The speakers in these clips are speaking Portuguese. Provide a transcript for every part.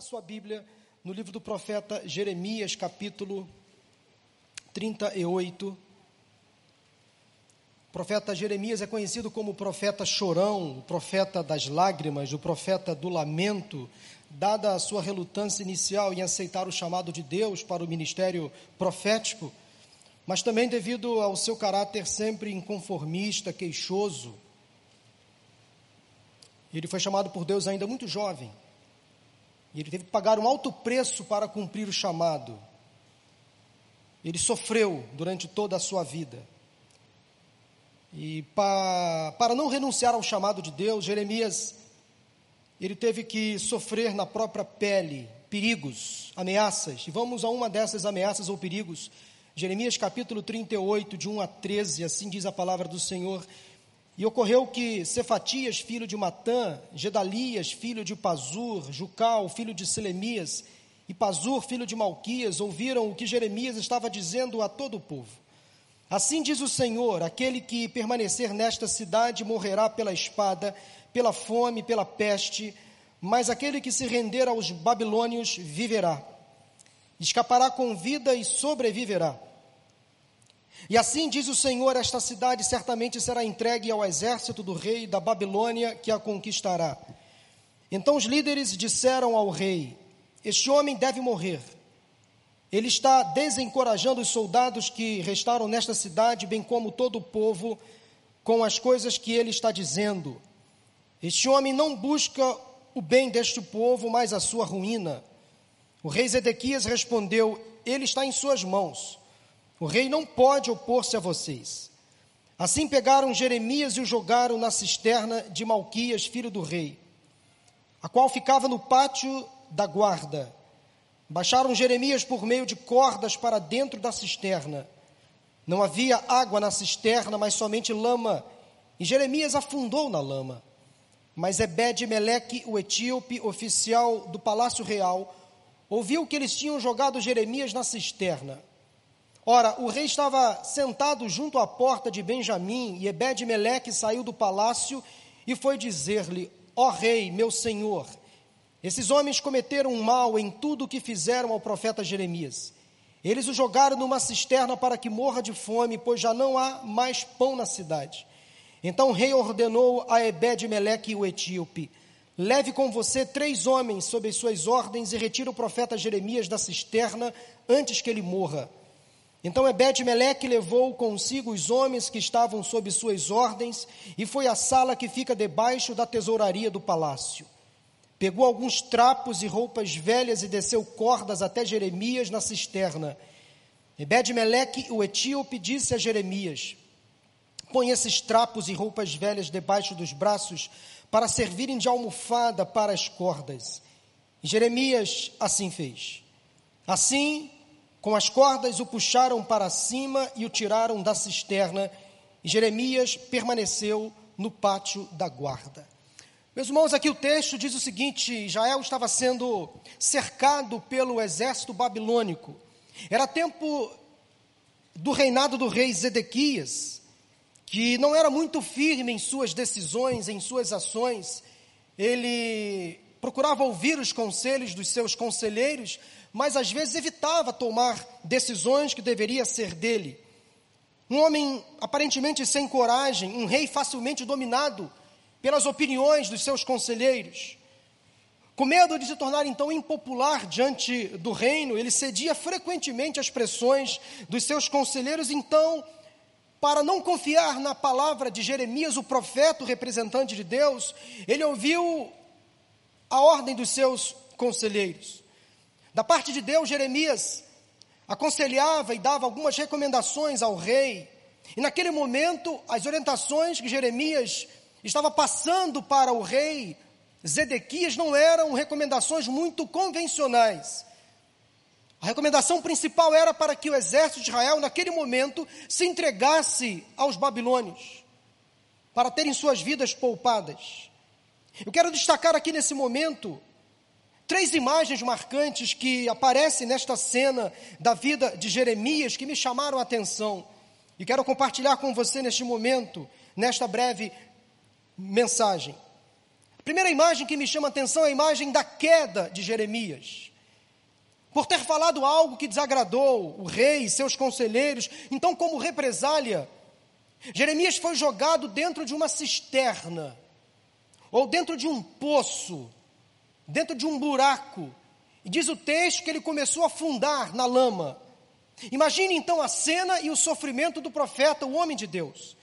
Abra sua Bíblia no livro do profeta Jeremias, capítulo 38. O profeta Jeremias é conhecido como o profeta chorão, o profeta das lágrimas, o profeta do lamento, dada a sua relutância inicial em aceitar o chamado de Deus para o ministério profético, mas também devido ao seu caráter sempre inconformista, queixoso. Ele foi chamado por Deus ainda muito jovem. E ele teve que pagar um alto preço para cumprir o chamado. Ele sofreu durante toda a sua vida. E pa, para não renunciar ao chamado de Deus, Jeremias ele teve que sofrer na própria pele perigos, ameaças. E vamos a uma dessas ameaças ou perigos. Jeremias capítulo 38, de 1 a 13, assim diz a palavra do Senhor. E ocorreu que Cefatias, filho de Matã, Gedalias, filho de Pazur, Jucal, filho de Selemias, e Pazur, filho de Malquias, ouviram o que Jeremias estava dizendo a todo o povo. Assim diz o Senhor: aquele que permanecer nesta cidade morrerá pela espada, pela fome, pela peste, mas aquele que se render aos babilônios viverá. Escapará com vida e sobreviverá. E assim diz o Senhor: esta cidade certamente será entregue ao exército do rei da Babilônia que a conquistará. Então os líderes disseram ao rei: Este homem deve morrer. Ele está desencorajando os soldados que restaram nesta cidade, bem como todo o povo, com as coisas que ele está dizendo. Este homem não busca o bem deste povo, mas a sua ruína. O rei Zedequias respondeu: Ele está em suas mãos. O rei não pode opor-se a vocês. Assim pegaram Jeremias e o jogaram na cisterna de Malquias, filho do rei, a qual ficava no pátio da guarda. Baixaram Jeremias por meio de cordas para dentro da cisterna. Não havia água na cisterna, mas somente lama, e Jeremias afundou na lama. Mas Ebed-Meleque, o etíope, oficial do palácio real, ouviu que eles tinham jogado Jeremias na cisterna. Ora, o rei estava sentado junto à porta de Benjamim, e Ebed-Meleque saiu do palácio e foi dizer-lhe: Ó oh, rei, meu senhor, esses homens cometeram mal em tudo o que fizeram ao profeta Jeremias. Eles o jogaram numa cisterna para que morra de fome, pois já não há mais pão na cidade. Então o rei ordenou a Ebed-Meleque, o etíope: Leve com você três homens sob as suas ordens e retire o profeta Jeremias da cisterna antes que ele morra. Então Ebed-Meleque levou consigo os homens que estavam sob suas ordens e foi à sala que fica debaixo da tesouraria do palácio. Pegou alguns trapos e roupas velhas e desceu cordas até Jeremias na cisterna. Ebed-Meleque, o etíope, disse a Jeremias: Põe esses trapos e roupas velhas debaixo dos braços para servirem de almofada para as cordas. E Jeremias assim fez. Assim, com as cordas o puxaram para cima e o tiraram da cisterna, e Jeremias permaneceu no pátio da guarda. Meus irmãos, aqui o texto diz o seguinte: Israel estava sendo cercado pelo exército babilônico. Era tempo do reinado do rei Zedequias, que não era muito firme em suas decisões, em suas ações. Ele procurava ouvir os conselhos dos seus conselheiros, mas às vezes evitava tomar decisões que deveria ser dele. Um homem aparentemente sem coragem, um rei facilmente dominado pelas opiniões dos seus conselheiros. Com medo de se tornar então impopular diante do reino, ele cedia frequentemente às pressões dos seus conselheiros, então, para não confiar na palavra de Jeremias, o profeta, o representante de Deus, ele ouviu a ordem dos seus conselheiros. Da parte de Deus, Jeremias aconselhava e dava algumas recomendações ao rei. E naquele momento, as orientações que Jeremias estava passando para o rei Zedequias não eram recomendações muito convencionais. A recomendação principal era para que o exército de Israel, naquele momento, se entregasse aos babilônios, para terem suas vidas poupadas. Eu quero destacar aqui nesse momento Três imagens marcantes que aparecem nesta cena da vida de Jeremias que me chamaram a atenção e quero compartilhar com você neste momento, nesta breve mensagem. A Primeira imagem que me chama a atenção é a imagem da queda de Jeremias. Por ter falado algo que desagradou o rei e seus conselheiros, então, como represália, Jeremias foi jogado dentro de uma cisterna, ou dentro de um poço, dentro de um buraco. E diz o texto que ele começou a afundar na lama. Imagine então a cena e o sofrimento do profeta, o homem de Deus.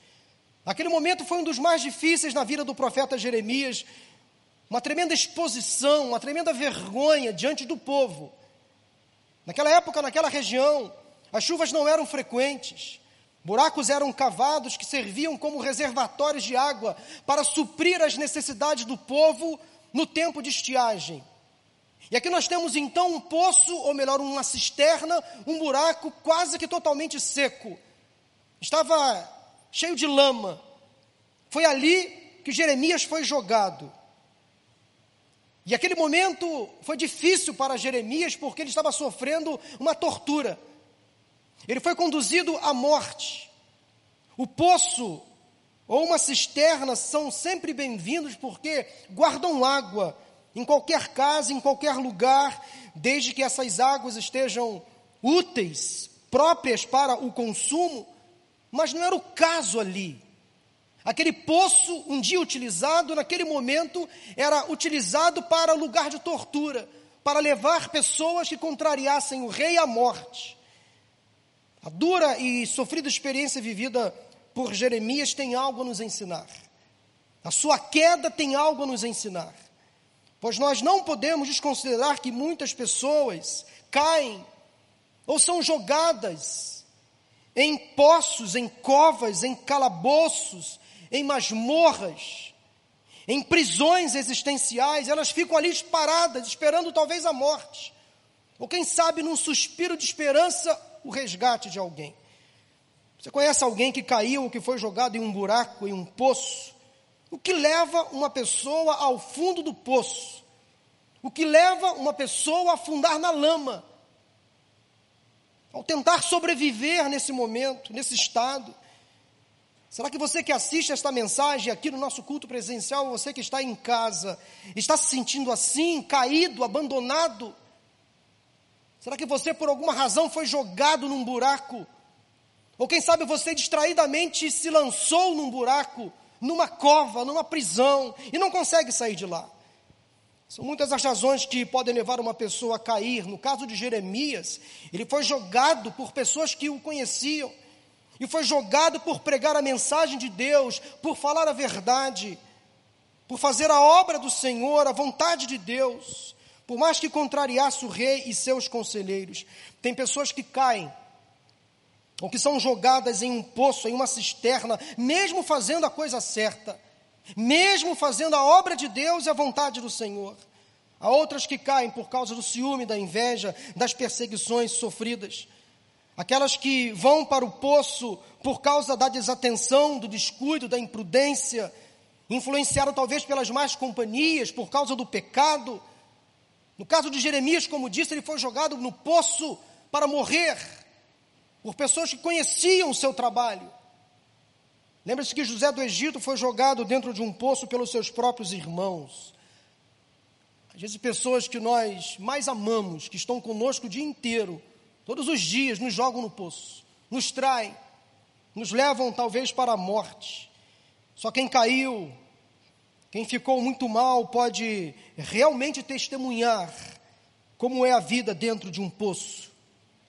Aquele momento foi um dos mais difíceis na vida do profeta Jeremias, uma tremenda exposição, uma tremenda vergonha diante do povo. Naquela época, naquela região, as chuvas não eram frequentes. Buracos eram cavados que serviam como reservatórios de água para suprir as necessidades do povo no tempo de estiagem. E aqui nós temos então um poço, ou melhor, uma cisterna, um buraco quase que totalmente seco. Estava cheio de lama. Foi ali que Jeremias foi jogado. E aquele momento foi difícil para Jeremias porque ele estava sofrendo uma tortura. Ele foi conduzido à morte. O poço ou uma cisterna são sempre bem-vindos porque guardam água em qualquer casa, em qualquer lugar, desde que essas águas estejam úteis, próprias para o consumo. Mas não era o caso ali. Aquele poço, um dia utilizado, naquele momento, era utilizado para lugar de tortura, para levar pessoas que contrariassem o rei à morte. A dura e sofrida experiência vivida por Jeremias tem algo a nos ensinar. A sua queda tem algo a nos ensinar. Pois nós não podemos desconsiderar que muitas pessoas caem ou são jogadas em poços, em covas, em calabouços, em masmorras, em prisões existenciais, elas ficam ali paradas, esperando talvez a morte. Ou quem sabe, num suspiro de esperança, o resgate de alguém. Você conhece alguém que caiu ou que foi jogado em um buraco, em um poço? O que leva uma pessoa ao fundo do poço? O que leva uma pessoa a afundar na lama? Ao tentar sobreviver nesse momento, nesse estado. Será que você que assiste esta mensagem aqui no nosso culto presencial, você que está em casa, está se sentindo assim, caído, abandonado? Será que você por alguma razão foi jogado num buraco? Ou quem sabe você distraidamente se lançou num buraco, numa cova, numa prisão e não consegue sair de lá? São muitas as razões que podem levar uma pessoa a cair. No caso de Jeremias, ele foi jogado por pessoas que o conheciam e foi jogado por pregar a mensagem de Deus, por falar a verdade, por fazer a obra do Senhor, a vontade de Deus, por mais que contrariasse o rei e seus conselheiros. Tem pessoas que caem, ou que são jogadas em um poço, em uma cisterna, mesmo fazendo a coisa certa, mesmo fazendo a obra de Deus e a vontade do Senhor. Há outras que caem por causa do ciúme, da inveja, das perseguições sofridas aquelas que vão para o poço por causa da desatenção, do descuido, da imprudência, influenciaram talvez pelas más companhias, por causa do pecado. No caso de Jeremias, como disse, ele foi jogado no poço para morrer, por pessoas que conheciam o seu trabalho. Lembre-se que José do Egito foi jogado dentro de um poço pelos seus próprios irmãos. Às vezes, pessoas que nós mais amamos, que estão conosco o dia inteiro, Todos os dias nos jogam no poço, nos traem, nos levam talvez para a morte. Só quem caiu, quem ficou muito mal, pode realmente testemunhar como é a vida dentro de um poço,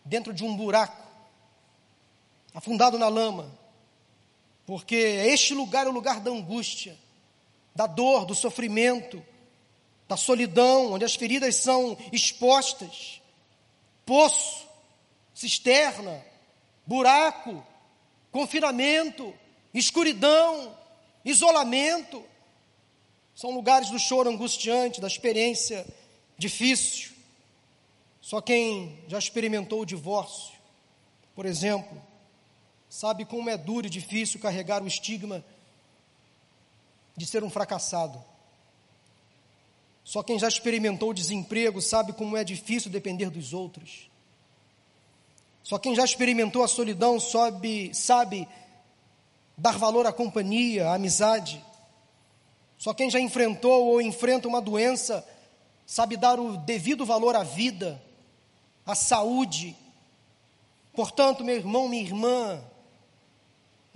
dentro de um buraco, afundado na lama. Porque este lugar é o lugar da angústia, da dor, do sofrimento, da solidão, onde as feridas são expostas. Poço cisterna, buraco, confinamento, escuridão, isolamento. São lugares do choro angustiante, da experiência difícil. Só quem já experimentou o divórcio, por exemplo, sabe como é duro e difícil carregar o estigma de ser um fracassado. Só quem já experimentou desemprego sabe como é difícil depender dos outros. Só quem já experimentou a solidão sabe, sabe dar valor à companhia, à amizade. Só quem já enfrentou ou enfrenta uma doença sabe dar o devido valor à vida, à saúde. Portanto, meu irmão, minha irmã,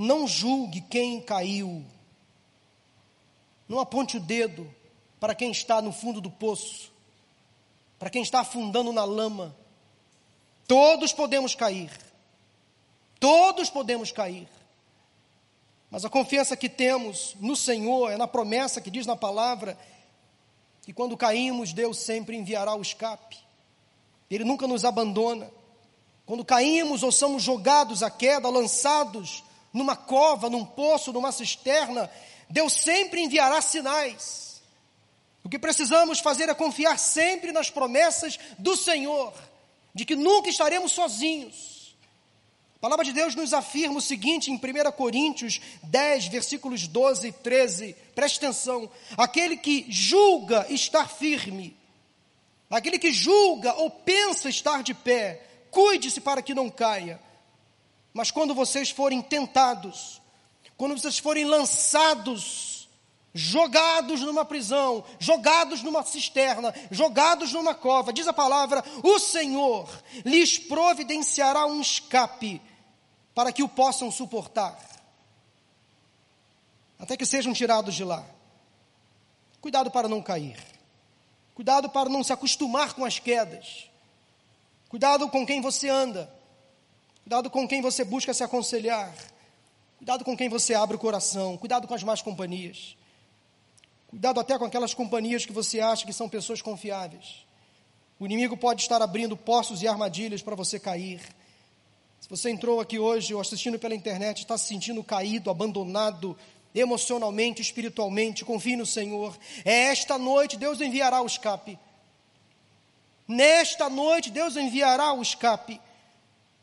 não julgue quem caiu. Não aponte o dedo para quem está no fundo do poço, para quem está afundando na lama. Todos podemos cair. Todos podemos cair. Mas a confiança que temos no Senhor é na promessa que diz na palavra que quando caímos, Deus sempre enviará o escape. Ele nunca nos abandona. Quando caímos ou somos jogados à queda, lançados numa cova, num poço, numa cisterna, Deus sempre enviará sinais. O que precisamos fazer é confiar sempre nas promessas do Senhor, de que nunca estaremos sozinhos a palavra de Deus nos afirma o seguinte em 1 Coríntios 10, versículos 12 e 13. Preste atenção. Aquele que julga estar firme, aquele que julga ou pensa estar de pé, cuide-se para que não caia. Mas quando vocês forem tentados, quando vocês forem lançados, jogados numa prisão, jogados numa cisterna, jogados numa cova, diz a palavra: o Senhor lhes providenciará um escape para que o possam suportar, até que sejam tirados de lá. Cuidado para não cair, cuidado para não se acostumar com as quedas, cuidado com quem você anda, cuidado com quem você busca se aconselhar, cuidado com quem você abre o coração, cuidado com as más companhias, cuidado até com aquelas companhias que você acha que são pessoas confiáveis. O inimigo pode estar abrindo poços e armadilhas para você cair. Se você entrou aqui hoje ou assistindo pela internet, está se sentindo caído, abandonado, emocionalmente, espiritualmente, confie no Senhor. É esta noite Deus enviará o escape. Nesta noite Deus enviará o escape.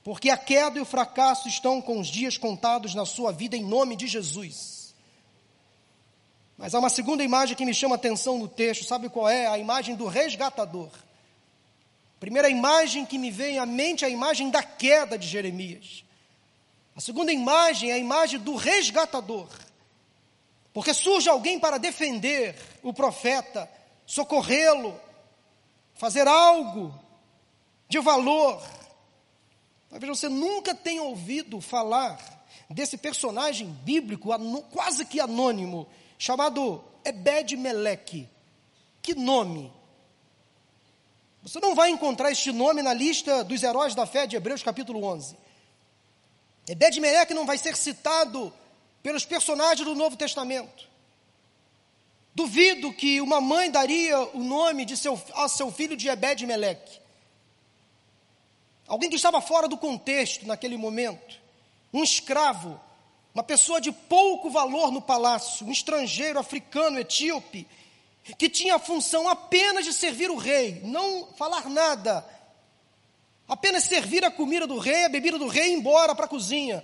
Porque a queda e o fracasso estão com os dias contados na sua vida em nome de Jesus. Mas há uma segunda imagem que me chama a atenção no texto, sabe qual é? A imagem do resgatador. Primeira imagem que me vem à mente é a imagem da queda de Jeremias. A segunda imagem é a imagem do resgatador. Porque surge alguém para defender o profeta, socorrê-lo, fazer algo de valor. Talvez você nunca tenha ouvido falar desse personagem bíblico quase que anônimo, chamado Ebed-Meleque. Que nome! Você não vai encontrar este nome na lista dos heróis da fé de Hebreus capítulo 11. Ebed-Meleque não vai ser citado pelos personagens do Novo Testamento. Duvido que uma mãe daria o nome de seu, a seu filho de Ebed-Meleque. Alguém que estava fora do contexto naquele momento. Um escravo, uma pessoa de pouco valor no palácio, um estrangeiro africano, etíope, que tinha a função apenas de servir o rei, não falar nada, apenas servir a comida do rei, a bebida do rei e ir embora para a cozinha.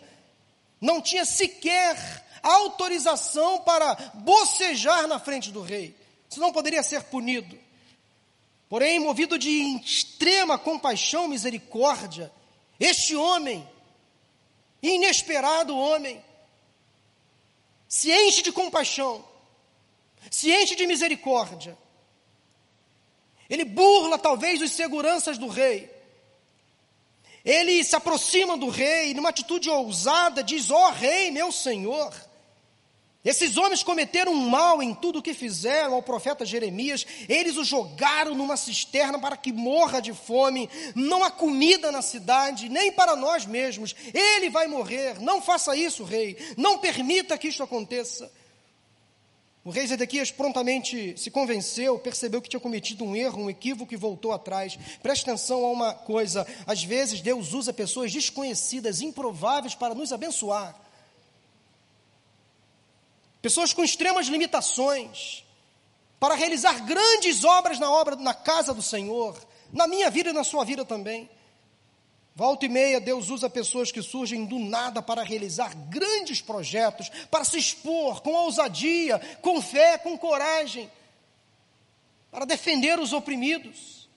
Não tinha sequer autorização para bocejar na frente do rei, senão poderia ser punido. Porém, movido de extrema compaixão misericórdia, este homem, inesperado homem, se enche de compaixão se enche de misericórdia. Ele burla talvez os seguranças do rei. Ele se aproxima do rei e, numa atitude ousada, diz: Ó oh, rei, meu senhor. Esses homens cometeram um mal em tudo o que fizeram ao profeta Jeremias. Eles o jogaram numa cisterna para que morra de fome. Não há comida na cidade, nem para nós mesmos. Ele vai morrer. Não faça isso, rei. Não permita que isto aconteça. O rei Zedequias prontamente se convenceu, percebeu que tinha cometido um erro, um equívoco e voltou atrás. Preste atenção a uma coisa: às vezes Deus usa pessoas desconhecidas, improváveis, para nos abençoar. Pessoas com extremas limitações, para realizar grandes obras na obra, na casa do Senhor, na minha vida e na sua vida também. Volta e meia, Deus usa pessoas que surgem do nada para realizar grandes projetos, para se expor com ousadia, com fé, com coragem, para defender os oprimidos,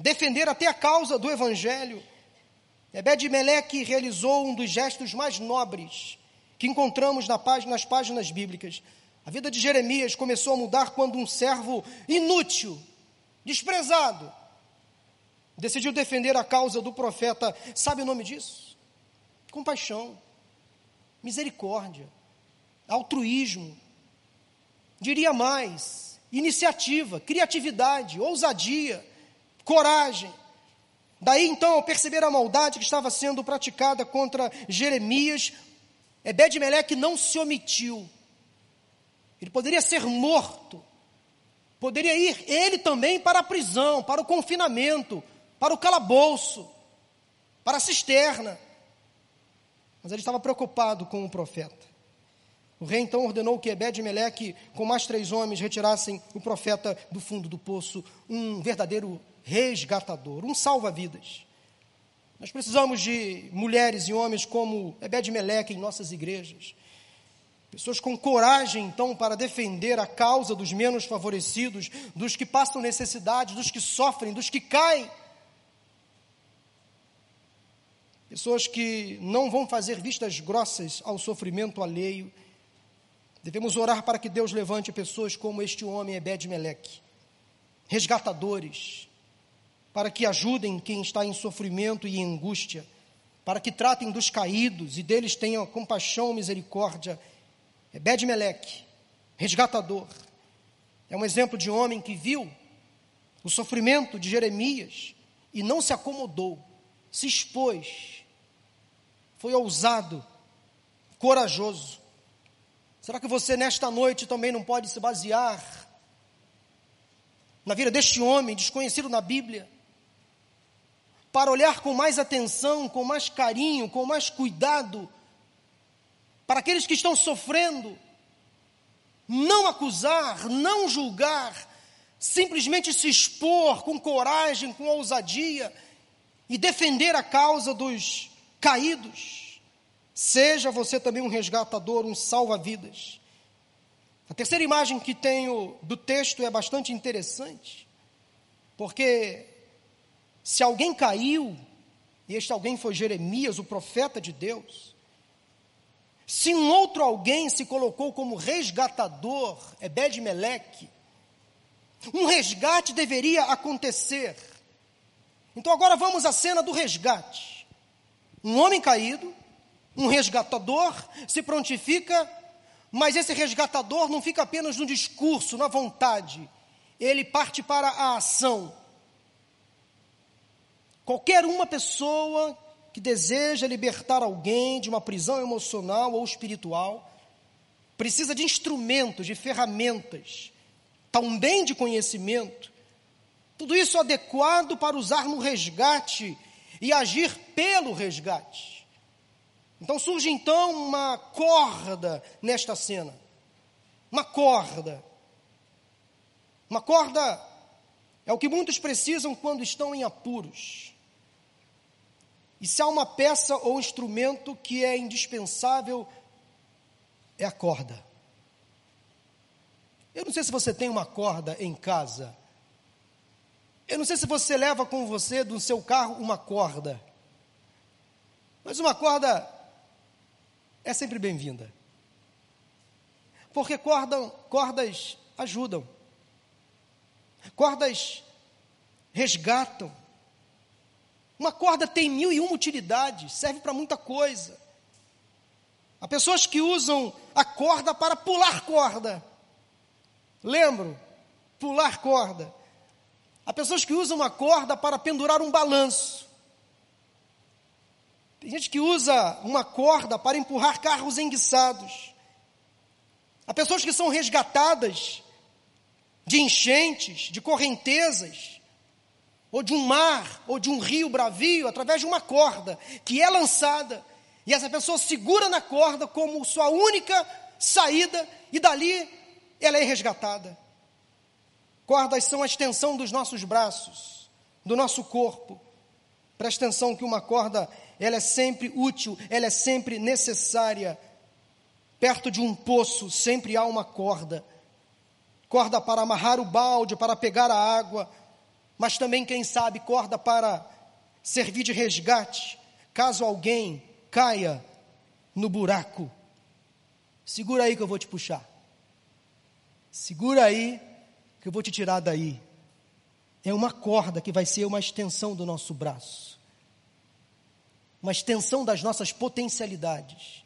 defender até a causa do Evangelho. Ebed-Meleque realizou um dos gestos mais nobres que encontramos na página, nas páginas bíblicas. A vida de Jeremias começou a mudar quando um servo inútil, desprezado, decidiu defender a causa do profeta. Sabe o nome disso? Compaixão, misericórdia, altruísmo. Diria mais: iniciativa, criatividade, ousadia, coragem. Daí então, ao perceber a maldade que estava sendo praticada contra Jeremias, Ebed-Meleque não se omitiu. Ele poderia ser morto. Poderia ir ele também para a prisão, para o confinamento, para o calabouço, para a cisterna. Mas ele estava preocupado com o profeta. O rei então ordenou que Ebed-Meleque, com mais três homens, retirassem o profeta do fundo do poço, um verdadeiro resgatador, um salva-vidas. Nós precisamos de mulheres e homens como Ebed-Meleque em nossas igrejas. Pessoas com coragem, então, para defender a causa dos menos favorecidos, dos que passam necessidade, dos que sofrem, dos que caem. Pessoas que não vão fazer vistas grossas ao sofrimento alheio. Devemos orar para que Deus levante pessoas como este homem, Ebed-Meleque, resgatadores, para que ajudem quem está em sofrimento e em angústia, para que tratem dos caídos e deles tenham compaixão e misericórdia. Ebed-Meleque, resgatador, é um exemplo de homem que viu o sofrimento de Jeremias e não se acomodou, se expôs, foi ousado, corajoso. Será que você nesta noite também não pode se basear na vida deste homem desconhecido na Bíblia? Para olhar com mais atenção, com mais carinho, com mais cuidado para aqueles que estão sofrendo, não acusar, não julgar, simplesmente se expor com coragem, com ousadia e defender a causa dos caídos. Seja você também um resgatador, um salva-vidas. A terceira imagem que tenho do texto é bastante interessante, porque se alguém caiu, e este alguém foi Jeremias, o profeta de Deus, se um outro alguém se colocou como resgatador, Ebed-Meleque, um resgate deveria acontecer. Então agora vamos à cena do resgate. Um homem caído, um resgatador, se prontifica, mas esse resgatador não fica apenas no discurso, na vontade, ele parte para a ação. Qualquer uma pessoa que deseja libertar alguém de uma prisão emocional ou espiritual precisa de instrumentos, de ferramentas, também de conhecimento. Tudo isso adequado para usar no resgate e agir pelo resgate. Então surge então uma corda nesta cena. Uma corda. Uma corda é o que muitos precisam quando estão em apuros. E se há uma peça ou instrumento que é indispensável, é a corda. Eu não sei se você tem uma corda em casa. Eu não sei se você leva com você do seu carro uma corda. Mas uma corda é sempre bem-vinda. Porque corda, cordas ajudam. Cordas resgatam. Uma corda tem mil e uma utilidades, serve para muita coisa. Há pessoas que usam a corda para pular corda. Lembro? Pular corda. Há pessoas que usam a corda para pendurar um balanço. Tem gente que usa uma corda para empurrar carros enguiçados. Há pessoas que são resgatadas de enchentes, de correntezas, ou de um mar, ou de um rio bravio, através de uma corda que é lançada, e essa pessoa segura na corda como sua única saída, e dali ela é resgatada. Cordas são a extensão dos nossos braços, do nosso corpo. Presta atenção que uma corda, ela é sempre útil, ela é sempre necessária. Perto de um poço sempre há uma corda. Corda para amarrar o balde, para pegar a água, mas também, quem sabe, corda para servir de resgate, caso alguém caia no buraco. Segura aí que eu vou te puxar. Segura aí, que eu vou te tirar daí. É uma corda que vai ser uma extensão do nosso braço, uma extensão das nossas potencialidades.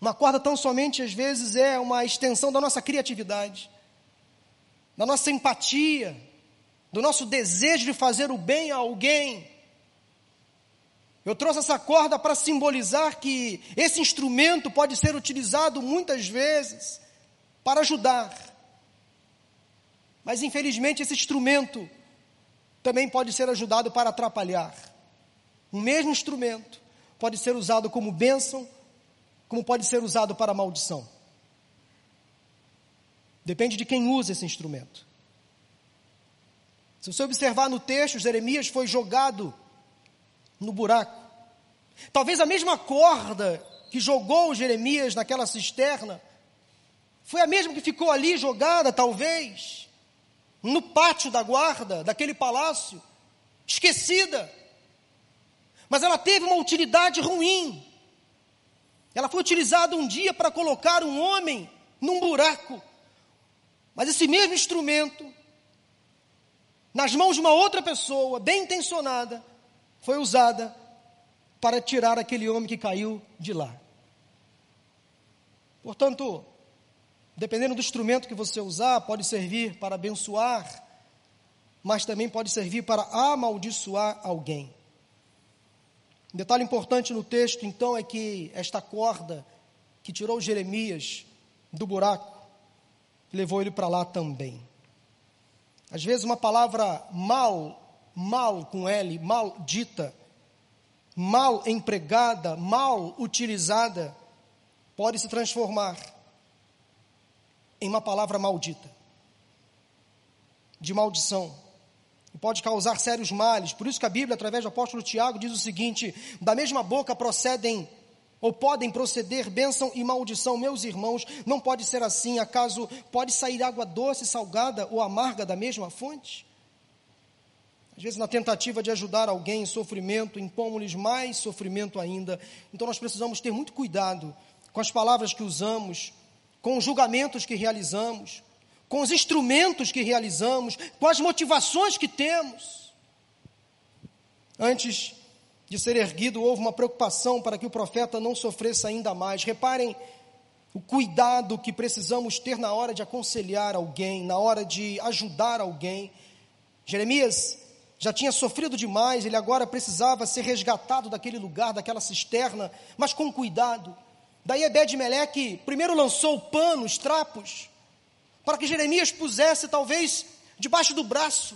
Uma corda tão somente às vezes é uma extensão da nossa criatividade, da nossa empatia, do nosso desejo de fazer o bem a alguém. Eu trouxe essa corda para simbolizar que esse instrumento pode ser utilizado muitas vezes para ajudar. Mas infelizmente esse instrumento também pode ser ajudado para atrapalhar. O mesmo instrumento pode ser usado como bênção como pode ser usado para maldição. Depende de quem usa esse instrumento. Se você observar no texto, Jeremias foi jogado no buraco. Talvez a mesma corda que jogou Jeremias naquela cisterna foi a mesma que ficou ali jogada, talvez, no pátio da guarda daquele palácio, esquecida. Mas ela teve uma utilidade ruim. Ela foi utilizada um dia para colocar um homem num buraco. Mas esse mesmo instrumento, nas mãos de uma outra pessoa, bem intencionada, foi usada para tirar aquele homem que caiu de lá. Portanto, dependendo do instrumento que você usar, pode servir para abençoar, mas também pode servir para amaldiçoar alguém. Um detalhe importante no texto, então, é que esta corda que tirou Jeremias do buraco levou ele para lá também. Às vezes, uma palavra mal, mal com L, mal dita, mal empregada, mal utilizada, pode se transformar em uma palavra maldita, de maldição e pode causar sérios males. Por isso que a Bíblia, através do apóstolo Tiago, diz o seguinte: da mesma boca procedem ou podem proceder bênção e maldição, meus irmãos, não pode ser assim. Acaso pode sair água doce, salgada ou amarga da mesma fonte? Às vezes, na tentativa de ajudar alguém em sofrimento, impomos-lhes mais sofrimento ainda. Então, nós precisamos ter muito cuidado com as palavras que usamos, com os julgamentos que realizamos, com os instrumentos que realizamos, com as motivações que temos. Antes de ser erguido, houve uma preocupação para que o profeta não sofresse ainda mais. Reparem o cuidado que precisamos ter na hora de aconselhar alguém, na hora de ajudar alguém. Jeremias já tinha sofrido demais, ele agora precisava ser resgatado daquele lugar, daquela cisterna, mas com cuidado. Daí Ebed-Meleque primeiro lançou panos, trapos, para que Jeremias pusesse talvez debaixo do braço,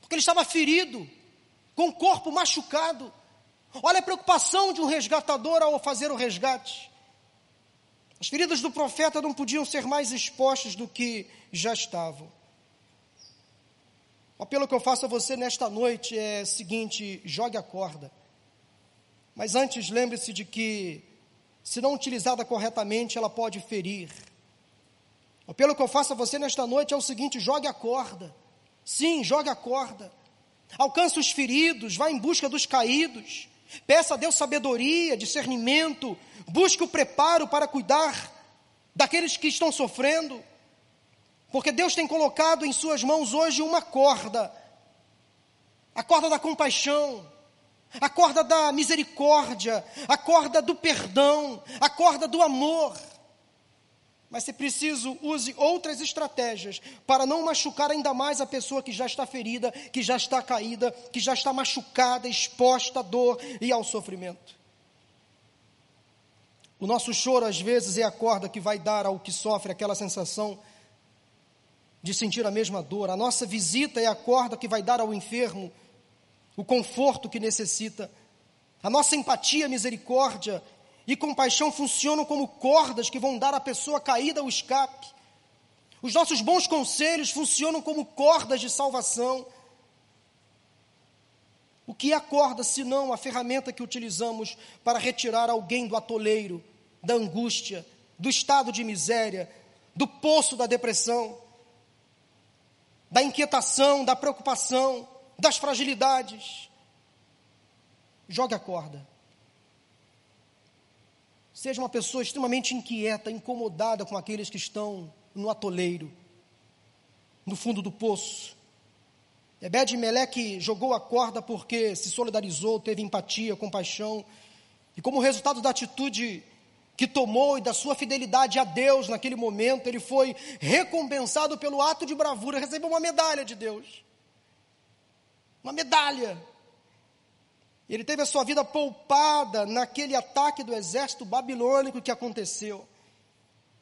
porque ele estava ferido, com o corpo machucado. Olha a preocupação de um resgatador ao fazer o resgate. As feridas do profeta não podiam ser mais expostas do que já estavam. O apelo que eu faço a você nesta noite é o seguinte: jogue a corda. Mas antes, lembre-se de que, se não utilizada corretamente, ela pode ferir. O apelo que eu faço a você nesta noite é o seguinte: jogue a corda. Sim, jogue a corda. Alcance os feridos, vá em busca dos caídos. Peça a Deus sabedoria, discernimento. Busque o preparo para cuidar daqueles que estão sofrendo. Porque Deus tem colocado em suas mãos hoje uma corda a corda da compaixão, a corda da misericórdia, a corda do perdão, a corda do amor. Mas se preciso, use outras estratégias para não machucar ainda mais a pessoa que já está ferida, que já está caída, que já está machucada, exposta à dor e ao sofrimento. O nosso choro, às vezes, é a corda que vai dar ao que sofre aquela sensação de sentir a mesma dor. A nossa visita é a corda que vai dar ao enfermo o conforto que necessita. A nossa empatia, misericórdia e compaixão funcionam como cordas que vão dar à pessoa caída o escape. Os nossos bons conselhos funcionam como cordas de salvação. O que é a corda, senão a ferramenta que utilizamos para retirar alguém do atoleiro, da angústia, do estado de miséria, do poço da depressão, da inquietação, da preocupação, das fragilidades? Jogue a corda. Seja uma pessoa extremamente inquieta, incomodada com aqueles que estão no atoleiro, no fundo do poço. Ebed Meleque jogou a corda porque se solidarizou, teve empatia, compaixão, e como resultado da atitude que tomou e da sua fidelidade a Deus naquele momento, ele foi recompensado pelo ato de bravura, recebeu uma medalha de Deus. Uma medalha. Ele teve a sua vida poupada naquele ataque do exército babilônico que aconteceu.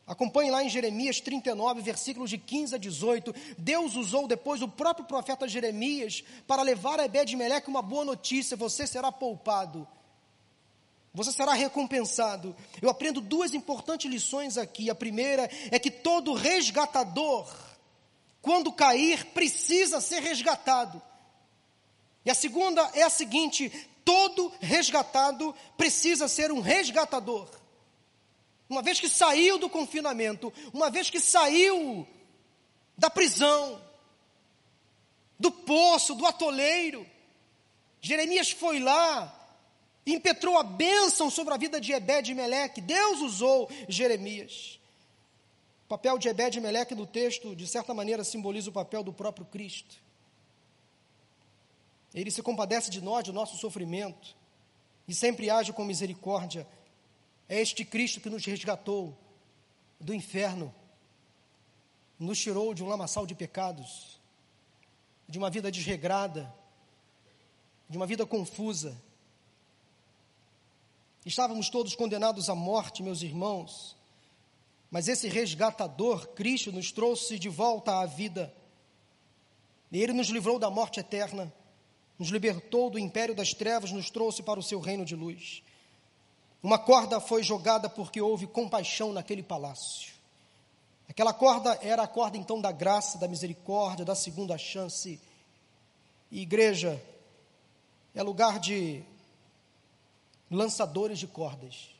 Acompanhe lá em Jeremias 39, versículos de 15 a 18. Deus usou depois o próprio profeta Jeremias para levar a Ebed-Meleque uma boa notícia: você será poupado. Você será recompensado. Eu aprendo duas importantes lições aqui. A primeira é que todo resgatador, quando cair, precisa ser resgatado. E a segunda é a seguinte: todo resgatado precisa ser um resgatador. Uma vez que saiu do confinamento, uma vez que saiu da prisão, do poço, do atoleiro, Jeremias foi lá, impetrou a bênção sobre a vida de Ebed e Meleque. Deus usou Jeremias. O papel de Ebed e Meleque no texto, de certa maneira, simboliza o papel do próprio Cristo. Ele se compadece de nós, do nosso sofrimento, e sempre age com misericórdia. É este Cristo que nos resgatou do inferno, nos tirou de um lamaçal de pecados, de uma vida desregrada, de uma vida confusa Estávamos todos condenados à morte, meus irmãos, mas esse resgatador, Cristo, nos trouxe de volta à vida. E ele nos livrou da morte eterna, nos libertou do império das trevas, nos trouxe para o seu reino de luz. Uma corda foi jogada porque houve compaixão naquele palácio. Aquela corda era a corda então da graça, da misericórdia, da segunda chance. E igreja é lugar de lançadores de cordas.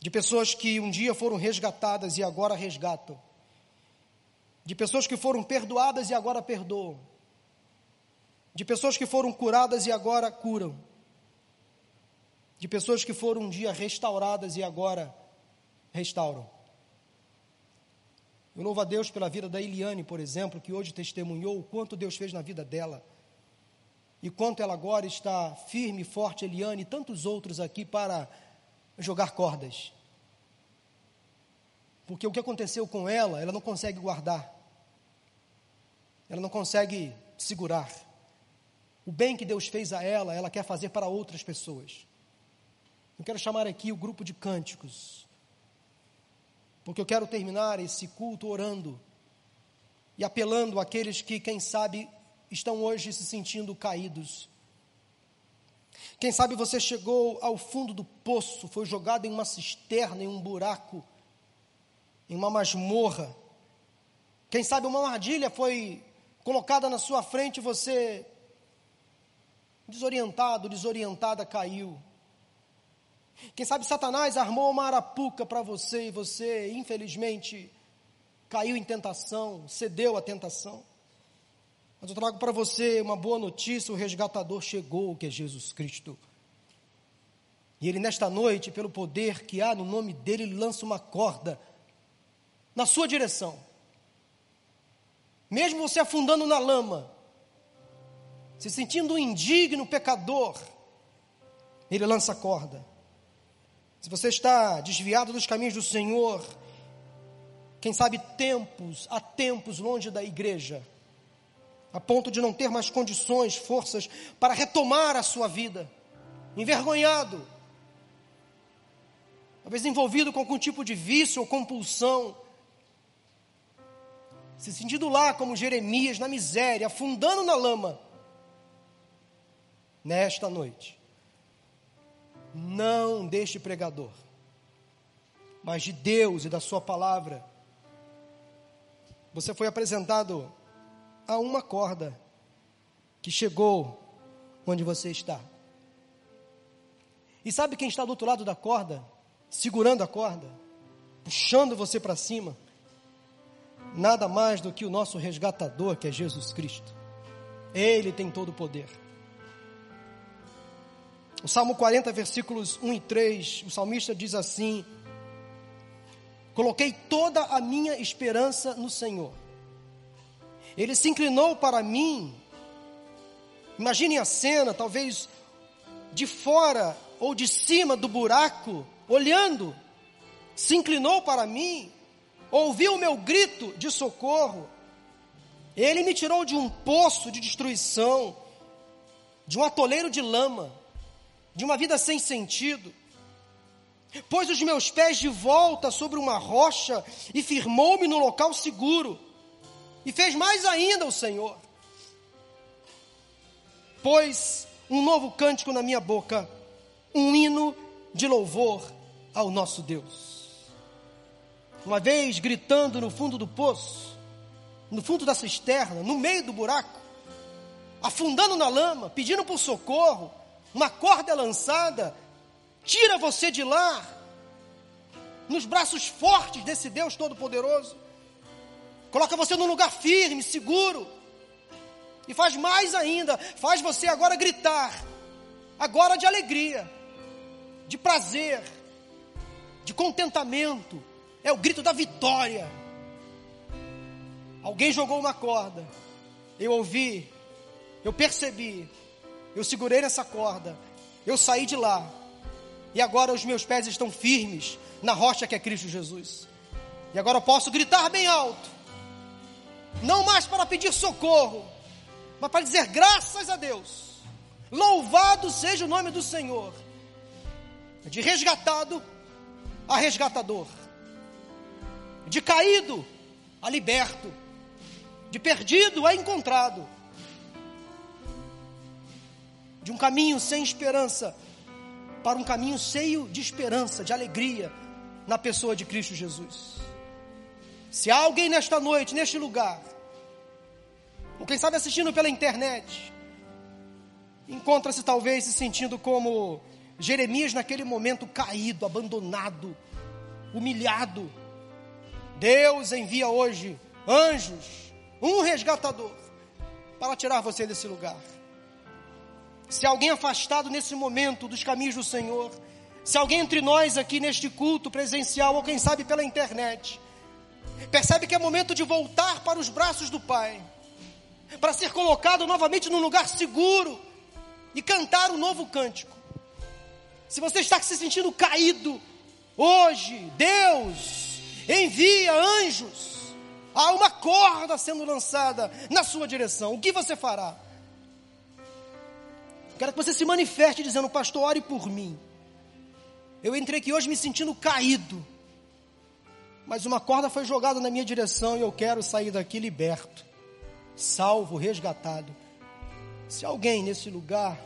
De pessoas que um dia foram resgatadas e agora resgatam. De pessoas que foram perdoadas e agora perdoam. De pessoas que foram curadas e agora curam. De pessoas que foram um dia restauradas e agora restauram. Eu louvo a Deus pela vida da Eliane, por exemplo, que hoje testemunhou o quanto Deus fez na vida dela e quanto ela agora está firme, forte, Eliane e tantos outros aqui para jogar cordas. Porque o que aconteceu com ela, ela não consegue guardar. Ela não consegue segurar. O bem que Deus fez a ela, ela quer fazer para outras pessoas. Eu quero chamar aqui o grupo de cânticos. Porque eu quero terminar esse culto orando e apelando àqueles que, quem sabe, estão hoje se sentindo caídos. Quem sabe você chegou ao fundo do poço, foi jogado em uma cisterna, em um buraco, em uma masmorra. Quem sabe uma armadilha foi colocada na sua frente e você, desorientado, desorientada, caiu. Quem sabe Satanás armou uma arapuca para você e você, infelizmente, caiu em tentação, cedeu à tentação. Mas eu trago para você uma boa notícia: o resgatador chegou, que é Jesus Cristo. E ele, nesta noite, pelo poder que há no nome dele, ele lança uma corda na sua direção. Mesmo você afundando na lama, se sentindo um indigno pecador, ele lança a corda. Se você está desviado dos caminhos do Senhor, quem sabe tempos, há tempos longe da igreja, a ponto de não ter mais condições, forças para retomar a sua vida, envergonhado, talvez envolvido com algum tipo de vício ou compulsão, se sentindo lá como Jeremias, na miséria, afundando na lama, nesta noite, não deste pregador, mas de Deus e da Sua palavra, você foi apresentado a uma corda que chegou onde você está. E sabe quem está do outro lado da corda, segurando a corda, puxando você para cima? Nada mais do que o nosso resgatador, que é Jesus Cristo. Ele tem todo o poder. O Salmo 40, versículos 1 e 3, o salmista diz assim: Coloquei toda a minha esperança no Senhor. Ele se inclinou para mim. Imaginem a cena, talvez de fora ou de cima do buraco, olhando, se inclinou para mim, ouviu o meu grito de socorro. Ele me tirou de um poço de destruição, de um atoleiro de lama, de uma vida sem sentido. Pôs os meus pés de volta sobre uma rocha e firmou-me no local seguro. E fez mais ainda o Senhor. Pôs um novo cântico na minha boca, um hino de louvor ao nosso Deus. Uma vez gritando no fundo do poço, no fundo da cisterna, no meio do buraco, afundando na lama, pedindo por socorro, uma corda lançada, tira você de lá, nos braços fortes desse Deus Todo-Poderoso, coloca você num lugar firme, seguro, e faz mais ainda, faz você agora gritar, agora de alegria, de prazer, de contentamento, é o grito da vitória. Alguém jogou uma corda, eu ouvi, eu percebi, eu segurei nessa corda, eu saí de lá, e agora os meus pés estão firmes na rocha que é Cristo Jesus. E agora eu posso gritar bem alto, não mais para pedir socorro, mas para dizer graças a Deus. Louvado seja o nome do Senhor. De resgatado a resgatador. De caído a liberto. De perdido a encontrado. De um caminho sem esperança para um caminho cheio de esperança, de alegria na pessoa de Cristo Jesus. Se há alguém nesta noite, neste lugar, ou quem sabe assistindo pela internet, encontra-se talvez se sentindo como Jeremias naquele momento caído, abandonado, humilhado. Deus envia hoje anjos, um resgatador, para tirar você desse lugar. Se alguém afastado nesse momento dos caminhos do Senhor, se alguém entre nós aqui neste culto presencial, ou quem sabe pela internet, percebe que é momento de voltar para os braços do Pai, para ser colocado novamente num lugar seguro e cantar um novo cântico. Se você está se sentindo caído, hoje Deus envia anjos, há uma corda sendo lançada na sua direção. O que você fará? Quero que você se manifeste dizendo, pastor, ore por mim. Eu entrei aqui hoje me sentindo caído, mas uma corda foi jogada na minha direção e eu quero sair daqui liberto, salvo, resgatado. Se alguém nesse lugar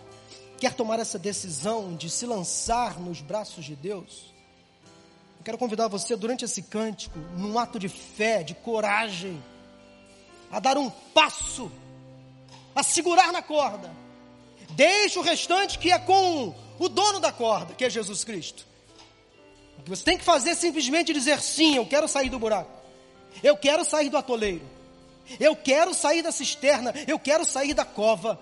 quer tomar essa decisão de se lançar nos braços de Deus, eu quero convidar você durante esse cântico, num ato de fé, de coragem, a dar um passo, a segurar na corda. Deixa o restante que é com o dono da corda, que é Jesus Cristo. O que você tem que fazer é simplesmente dizer sim, eu quero sair do buraco. Eu quero sair do atoleiro. Eu quero sair da cisterna, eu quero sair da cova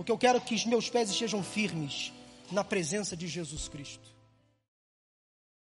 porque eu quero que os meus pés estejam firmes na presença de Jesus Cristo.